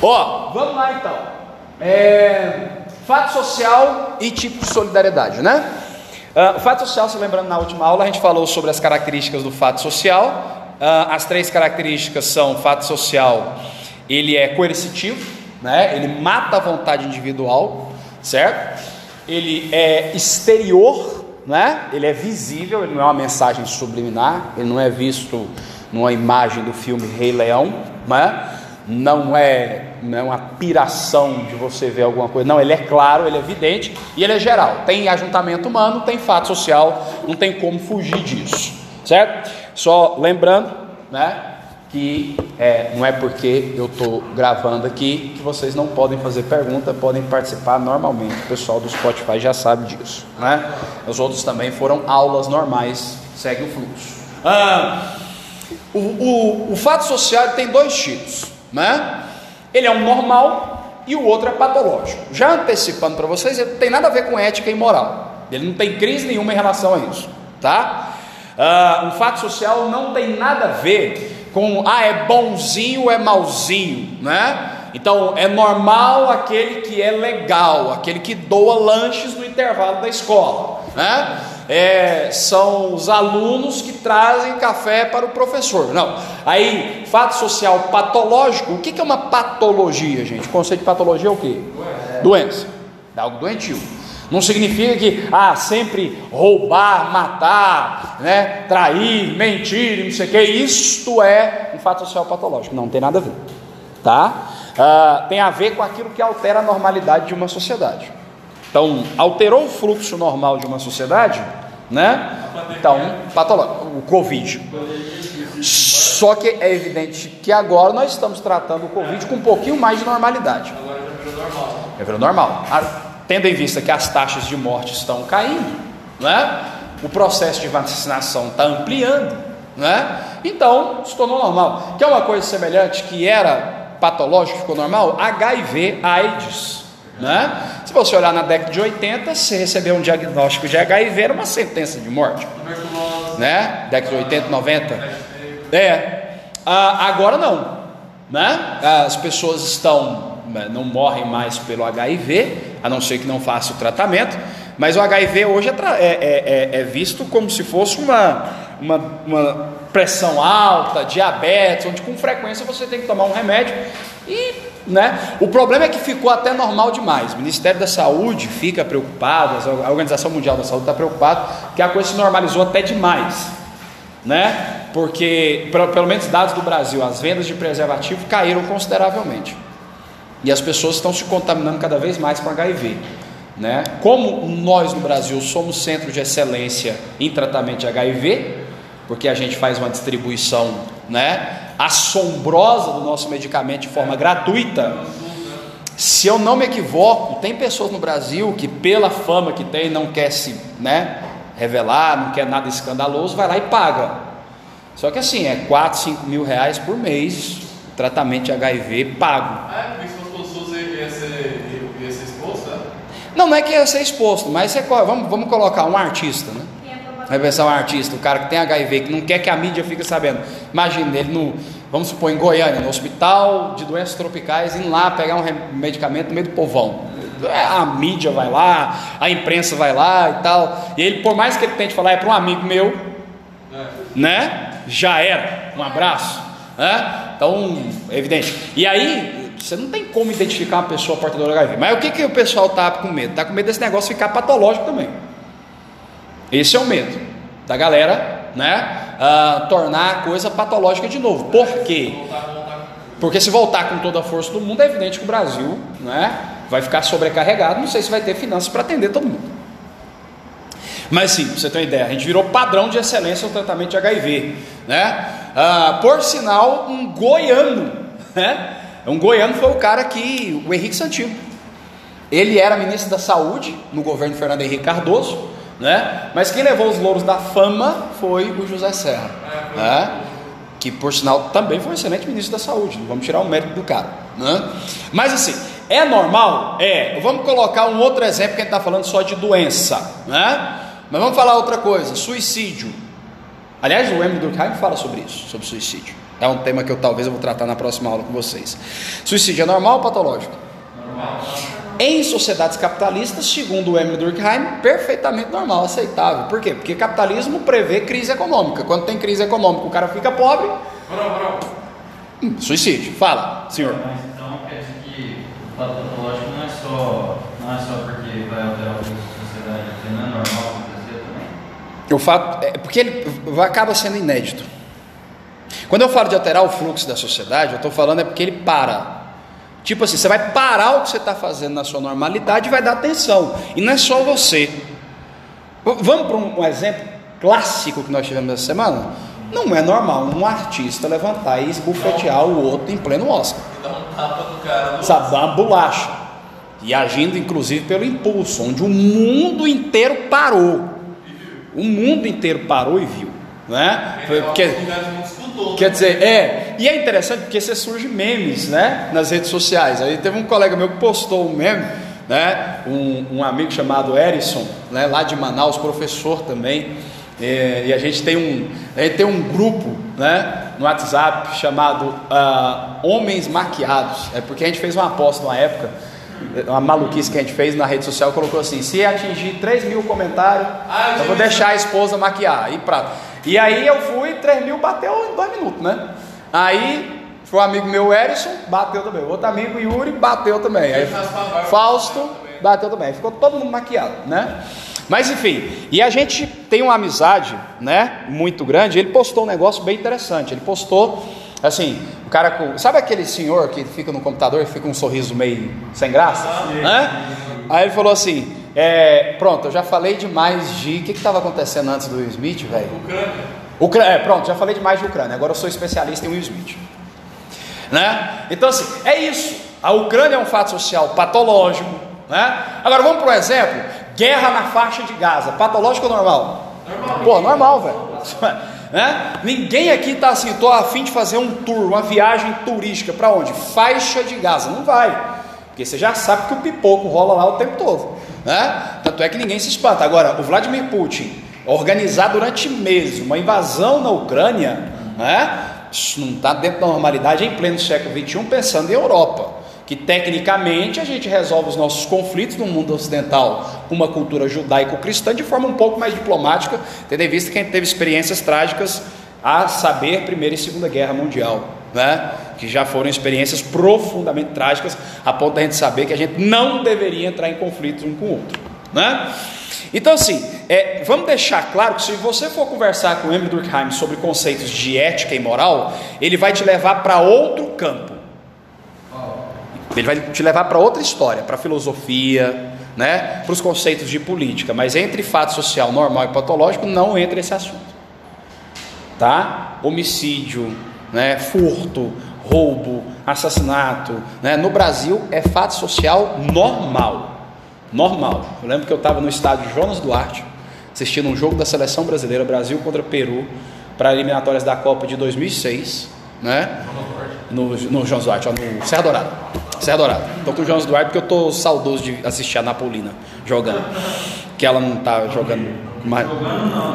Ó, vamos lá então. É, fato social e tipo de solidariedade, né? Uh, o fato social, se lembrando na última aula, a gente falou sobre as características do fato social. Uh, as três características são: fato social, ele é coercitivo, né? ele mata a vontade individual, certo? Ele é exterior, né? ele é visível, ele não é uma mensagem subliminar, ele não é visto numa imagem do filme Rei Leão, né? Não é, não é uma piração de você ver alguma coisa, não, ele é claro, ele é evidente e ele é geral. Tem ajuntamento humano, tem fato social, não tem como fugir disso, certo? Só lembrando, né, que é, não é porque eu estou gravando aqui que vocês não podem fazer pergunta, podem participar normalmente. O pessoal do Spotify já sabe disso, né? Os outros também foram aulas normais, segue o fluxo. Ah, o, o, o fato social tem dois tipos né? Ele é um normal e o outro é patológico. Já antecipando para vocês, ele não tem nada a ver com ética e moral. Ele não tem crise nenhuma em relação a isso, tá? Uh, um fato social não tem nada a ver com ah é bonzinho é malzinho, né? Então é normal aquele que é legal, aquele que doa lanches no intervalo da escola, né? É, são os alunos que trazem café para o professor. Não. Aí, fato social patológico, o que é uma patologia, gente? O conceito de patologia é o quê? Doença. É algo doentio. Não significa que, ah, sempre roubar, matar, né, trair, mentir, não sei o que, isto é um fato social patológico. Não, não tem nada a ver, tá? Ah, tem a ver com aquilo que altera a normalidade de uma sociedade. Então, alterou o fluxo normal de uma sociedade, né? Então, patológico, o Covid. Só que é evidente que agora nós estamos tratando o Covid com um pouquinho mais de normalidade. Agora já virou normal. Já virou normal. Tendo em vista que as taxas de morte estão caindo, né? O processo de vacinação está ampliando, né? Então, se tornou normal. Que é uma coisa semelhante que era patológico, ficou normal? HIV, AIDS. Né? Se você olhar na década de 80, se receber um diagnóstico de HIV era uma sentença de morte. Né? Década de 80, 90. É. Ah, agora não. Né? As pessoas estão, né, não morrem mais pelo HIV, a não ser que não faça o tratamento. Mas o HIV hoje é, é, é, é, é visto como se fosse uma, uma, uma pressão alta, diabetes, onde com frequência você tem que tomar um remédio e né? O problema é que ficou até normal demais. O Ministério da Saúde fica preocupado, a Organização Mundial da Saúde está preocupada, que a coisa se normalizou até demais, né? Porque, pelo menos dados do Brasil, as vendas de preservativo caíram consideravelmente. E as pessoas estão se contaminando cada vez mais com HIV. Né? Como nós no Brasil somos centro de excelência em tratamento de HIV, porque a gente faz uma distribuição né, assombrosa do nosso medicamento de forma gratuita. Se eu não me equivoco, tem pessoas no Brasil que, pela fama que tem, não quer se né, revelar, não quer nada escandaloso, vai lá e paga. Só que assim, é 4, 5 mil reais por mês, tratamento de HIV pago. É, porque se fosse o ia ser, ia ser exposto, né? Não, não é que ia ser exposto, mas vamos, vamos colocar um artista, né? Vai pensar um artista, o cara que tem HIV, que não quer que a mídia fique sabendo. Imagina ele no, vamos supor, em Goiânia, no hospital de doenças tropicais, indo lá pegar um medicamento no meio do povão. É, a mídia vai lá, a imprensa vai lá e tal. E ele, por mais que ele tente falar, é para um amigo meu, é. né? Já era. Um abraço. Né? Então, é evidente. E aí, você não tem como identificar uma pessoa portadora de HIV. Mas o que, que o pessoal está com medo? Está com medo desse negócio ficar patológico também. Esse é o medo da galera, né? Uh, tornar a coisa patológica de novo. Por quê? Porque se voltar com toda a força do mundo, é evidente que o Brasil né, vai ficar sobrecarregado. Não sei se vai ter finanças para atender todo mundo. Mas sim, você ter uma ideia, a gente virou padrão de excelência no tratamento de HIV. Né? Ah, por sinal, um goiano, né? Um goiano foi o cara que, o Henrique Santillo. Ele era ministro da Saúde no governo Fernando Henrique Cardoso né? Mas quem levou os louros da fama foi o José Serra, né? que por sinal também foi um excelente ministro da saúde, não vamos tirar o mérito do cara. Né? Mas assim, é normal? É. Vamos colocar um outro exemplo que a gente está falando só de doença. Né? Mas vamos falar outra coisa: suicídio. Aliás, o Emily Durkheim fala sobre isso, sobre suicídio. É um tema que eu talvez eu vou tratar na próxima aula com vocês. Suicídio é normal ou patológico? Normal. Em sociedades capitalistas, segundo o Emily Durkheim, perfeitamente normal, aceitável. Por quê? Porque capitalismo prevê crise econômica. Quando tem crise econômica, o cara fica pobre. Bro, bro. hum, suicídio. Fala, senhor. Mas então quer dizer que o fato patológico não é só, não é só porque vai alterar o fluxo da sociedade, porque não é normal acontecer também. O fato é porque ele vai- acaba sendo inédito. Quando eu falo de alterar o fluxo da sociedade, eu estou falando é porque ele para. Tipo assim, você vai parar o que você está fazendo na sua normalidade e vai dar atenção. E não é só você. Vamos para um, exemplo clássico que nós tivemos essa semana? Não é normal um artista levantar e esbufetear o outro em pleno Oscar. E dá um tapa do cara Sabe, dá uma bolacha. E agindo inclusive pelo impulso, onde o mundo inteiro parou. O mundo inteiro parou e viu. Né? Porque- Disputou. Quer dizer, é, e é interessante porque você surge memes, né, nas redes sociais. Aí teve um colega meu que postou um meme, né, um, um amigo chamado Erison, né, lá de Manaus, professor também. É, e a gente tem um, a gente tem um grupo, né, no WhatsApp chamado ah, Homens Maquiados. É porque a gente fez uma aposta numa época, uma maluquice que a gente fez na rede social, colocou assim: se atingir 3 mil comentários, Ah, eu eu vou deixar a esposa maquiar. E prato. E aí eu fui, 3 mil bateu em dois minutos, né? Aí foi um amigo meu, Erison, bateu também. Outro amigo, Yuri, bateu também. Aí, Fausto, bateu também. Ficou todo mundo maquiado, né? Mas enfim, e a gente tem uma amizade, né? Muito grande. Ele postou um negócio bem interessante. Ele postou, assim, o cara com. Sabe aquele senhor que fica no computador e fica um sorriso meio sem graça? Né? Aí ele falou assim: é, pronto, eu já falei demais de. O que estava acontecendo antes do Will Smith, velho? Ucrânia. Ucra... É, pronto, já falei demais de Ucrânia, agora eu sou especialista em Will Smith. Né? Então, assim, é isso. A Ucrânia é um fato social patológico. Né? Agora vamos para um exemplo: guerra na faixa de Gaza, patológico ou normal? Normal. Pô, normal, velho. Né? Ninguém aqui está assim, estou a fim de fazer um tour, uma viagem turística para onde? Faixa de Gaza. Não vai, porque você já sabe que o pipoco rola lá o tempo todo. Né? Tanto é que ninguém se espanta. Agora, o Vladimir Putin organizar durante meses uma invasão na Ucrânia, né? Isso não está dentro da normalidade em pleno século XXI, pensando em Europa que tecnicamente a gente resolve os nossos conflitos no mundo ocidental com uma cultura judaico-cristã de forma um pouco mais diplomática, tendo em vista que a gente teve experiências trágicas a saber Primeira e Segunda Guerra Mundial, né? que já foram experiências profundamente trágicas, a ponto da gente saber que a gente não deveria entrar em conflitos um com o outro. Né? Então, assim, é, vamos deixar claro que se você for conversar com Emily Durkheim sobre conceitos de ética e moral, ele vai te levar para outro campo. Ele vai te levar para outra história, para a filosofia, né? para os conceitos de política. Mas entre fato social normal e patológico, não entra esse assunto. Tá? Homicídio, né? furto, roubo, assassinato. Né? No Brasil é fato social normal. Normal. Eu lembro que eu estava no estádio Jonas Duarte, assistindo um jogo da seleção brasileira, Brasil contra Peru, para eliminatórias da Copa de 2006, né? No, no Jonas Duarte, ó, no Serra Dourada. Serra Dourada. Estou com o Jonas Duarte porque eu estou saudoso de assistir a Napolina jogando. Que ela não está jogando mais.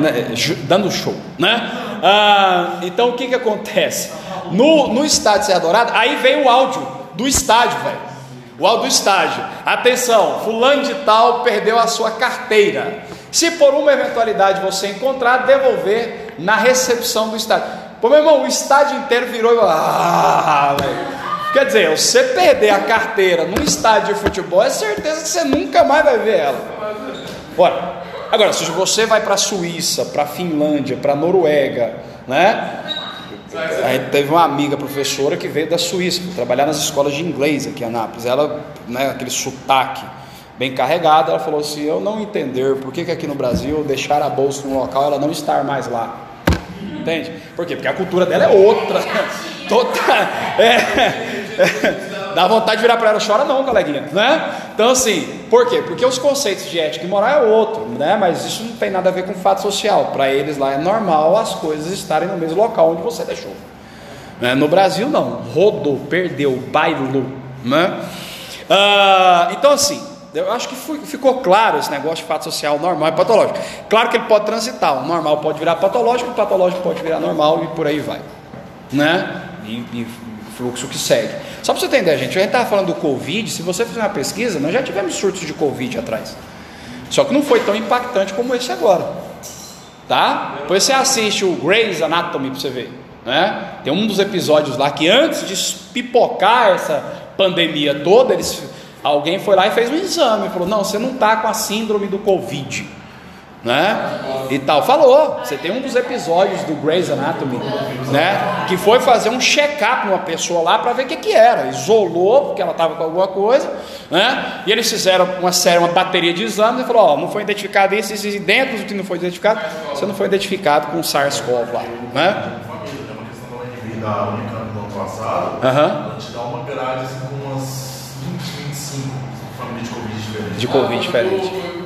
né, dando show, né? Ah, então o que que acontece? No, no estádio Serra Dourada, aí vem o áudio do estádio, velho. O áudio do estádio. Atenção, fulano de tal perdeu a sua carteira. Se por uma eventualidade você encontrar, devolver na recepção do estádio. Pô, meu irmão, o estádio inteiro virou ah, velho. Quer dizer, você perder a carteira num estádio de futebol, é certeza que você nunca mais vai ver ela. Bora. Agora, se você vai para a Suíça, para a Finlândia, para a Noruega, né? Aí teve uma amiga professora que veio da Suíça, trabalhar nas escolas de inglês aqui em Anápolis. Ela, né, aquele sotaque bem carregado, ela falou assim: Eu não entender por que, que aqui no Brasil deixar a bolsa no local ela não estar mais lá. Entende? Por quê? Porque a cultura dela é outra. Toda, é, dá vontade de virar para ela, chora não, coleguinha, né? Então assim, por quê? Porque os conceitos de ética e moral é outro, né? Mas isso não tem nada a ver com fato social. Para eles lá é normal as coisas estarem no mesmo local onde você deixou. Né? No Brasil não, rodou, perdeu, bailou, né? Ah, então assim, eu acho que ficou claro esse negócio de fato social normal e patológico. Claro que ele pode transitar, o normal pode virar patológico, o patológico pode virar normal e por aí vai. né? E, e fluxo que segue. Só para você entender, gente, a gente estava falando do Covid, se você fizer uma pesquisa, nós já tivemos surtos de Covid atrás. Só que não foi tão impactante como esse agora. Tá? Depois você assiste o Grey's Anatomy para você ver. Né? Tem um dos episódios lá que antes de pipocar essa pandemia toda, eles, alguém foi lá e fez um exame, falou: não, você não está com a síndrome do Covid né? E tal. Falou. Você tem um dos episódios do Grey's Anatomy, né? Que foi fazer um check-up numa pessoa lá para ver o que, que era. Isolou porque ela estava com alguma coisa, né? E eles fizeram uma série, uma bateria de exames e falou: ó, não foi identificado isso, isso, dentro do que não foi identificado, você não foi identificado com SARS-CoV lá, né? da Unicamp no ano passado, uhum. ela te dá uma grade com umas 20, 25 famílias de Covid diferentes. De Covid diferente.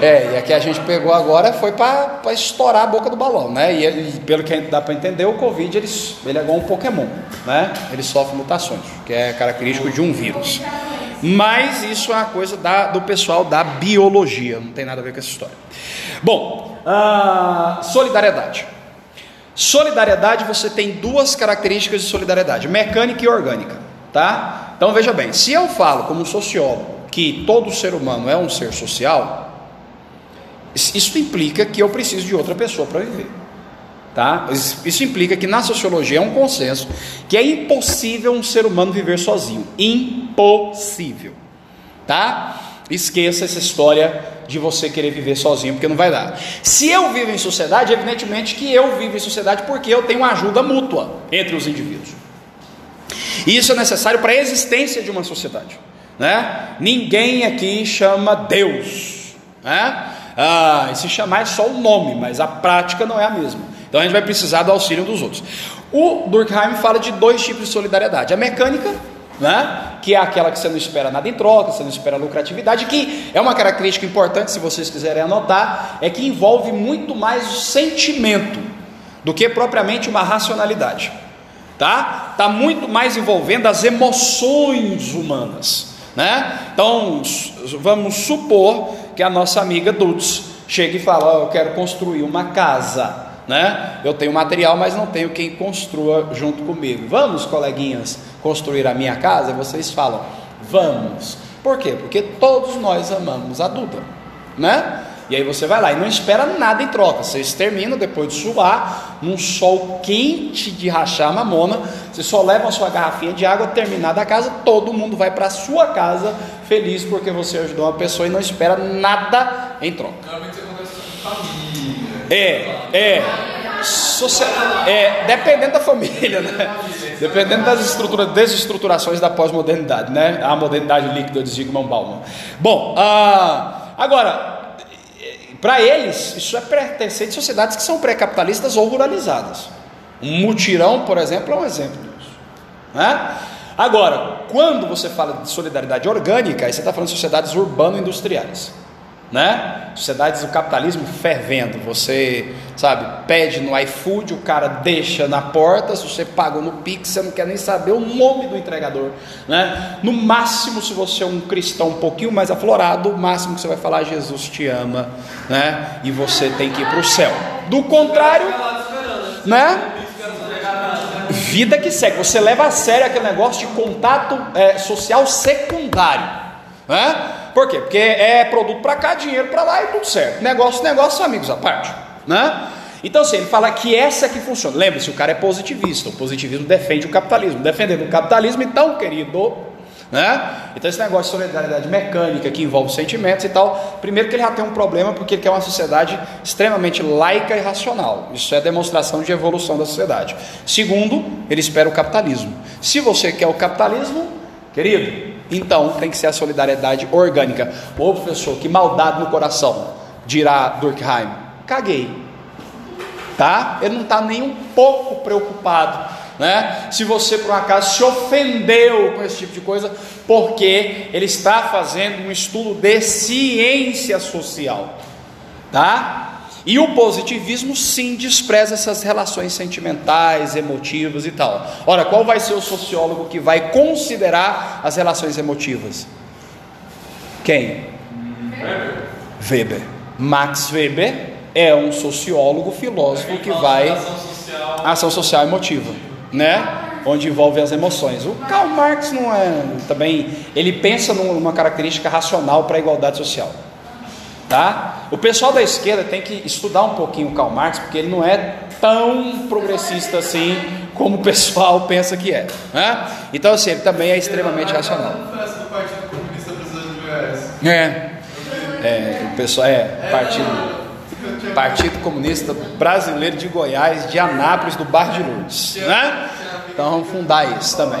É, e aqui a gente pegou agora foi para estourar a boca do balão, né? E ele, pelo que dá para entender, o Covid ele, ele é igual um Pokémon, né? Ele sofre mutações, que é característico de um vírus. Mas isso é uma coisa da, do pessoal da biologia, não tem nada a ver com essa história. Bom, uh, solidariedade. Solidariedade, você tem duas características de solidariedade: mecânica e orgânica, tá? Então veja bem, se eu falo como sociólogo que todo ser humano é um ser social, isso implica que eu preciso de outra pessoa para viver. Tá? Isso implica que na sociologia é um consenso que é impossível um ser humano viver sozinho. Impossível. Tá? Esqueça essa história de você querer viver sozinho, porque não vai dar. Se eu vivo em sociedade, evidentemente que eu vivo em sociedade porque eu tenho ajuda mútua entre os indivíduos. E isso é necessário para a existência de uma sociedade. Né? Ninguém aqui chama Deus. Né? Ah, se chamar é só o nome, mas a prática não é a mesma. Então a gente vai precisar do auxílio dos outros. O Durkheim fala de dois tipos de solidariedade: a mecânica, né? que é aquela que você não espera nada em troca, você não espera lucratividade, que é uma característica importante, se vocês quiserem anotar, é que envolve muito mais o sentimento do que propriamente uma racionalidade. Tá? Tá muito mais envolvendo as emoções humanas. Né? Então, vamos supor que a nossa amiga Dutz chega e fala: oh, Eu quero construir uma casa. Né? Eu tenho material, mas não tenho quem construa junto comigo. Vamos, coleguinhas, construir a minha casa? Vocês falam: Vamos. Por quê? Porque todos nós amamos a Duda. Né? E aí você vai lá e não espera nada em troca. Vocês terminam depois de suar, num sol quente de rachar mamona. Você só leva a sua garrafinha de água, terminada a casa, todo mundo vai para a sua casa feliz porque você ajudou uma pessoa e não espera nada em troca. É, é. é, dependendo da família, né? Dependendo das estruturas, desestruturações da pós-modernidade, né? A modernidade líquida de Zygmunt Bauman. Bom, ah, agora, para eles, isso é pertencer de sociedades que são pré-capitalistas ou ruralizadas. Um mutirão, por exemplo, é um exemplo disso. Né? Agora, quando você fala de solidariedade orgânica, aí você está falando de sociedades urbano-industriais né? Sociedades do capitalismo fervendo. Você, sabe, pede no iFood, o cara deixa na porta. Se você pagou no Pix, você não quer nem saber o nome do entregador, né? No máximo, se você é um cristão um pouquinho mais aflorado, o máximo que você vai falar, Jesus te ama, né? E você tem que ir para o céu. Do contrário, né? Vida que segue. Você leva a sério aquele negócio de contato é, social secundário, né? Por quê? Porque é produto para cá, dinheiro para lá e tudo certo. Negócio, negócio, amigos à parte, né? Então, assim, ele fala que essa é que funciona. Lembre-se, o cara é positivista. O positivismo defende o capitalismo. Defendendo o capitalismo, então, querido, né? Então, esse negócio de solidariedade mecânica que envolve sentimentos e tal, primeiro que ele já tem um problema porque ele quer uma sociedade extremamente laica e racional. Isso é demonstração de evolução da sociedade. Segundo, ele espera o capitalismo. Se você quer o capitalismo, querido, então tem que ser a solidariedade orgânica. Ô professor, que maldade no coração, dirá Durkheim. Caguei. Tá? Ele não está nem um pouco preocupado. Né? Se você por um acaso se ofendeu com esse tipo de coisa, porque ele está fazendo um estudo de ciência social, tá? E o positivismo sim despreza essas relações sentimentais, emotivas e tal. Ora, qual vai ser o sociólogo que vai considerar as relações emotivas? Quem? Weber. Weber. Max Weber é um sociólogo, filósofo que vai Ação social emotiva, né? Onde envolve as emoções. O Karl Marx não é também, ele pensa numa característica racional para a igualdade social. Tá? O pessoal da esquerda tem que estudar um pouquinho o Karl Marx, porque ele não é tão progressista assim como o pessoal pensa que é. Né? Então, assim, ele também é extremamente racional. É, é o pessoal é partido, partido Comunista Brasileiro de Goiás, de Anápolis, do Bar de Lourdes. Né? Então vamos fundar isso também.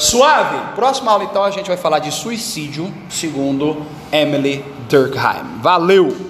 Suave. Próxima aula então a gente vai falar de suicídio, segundo Emily Durkheim. Valeu!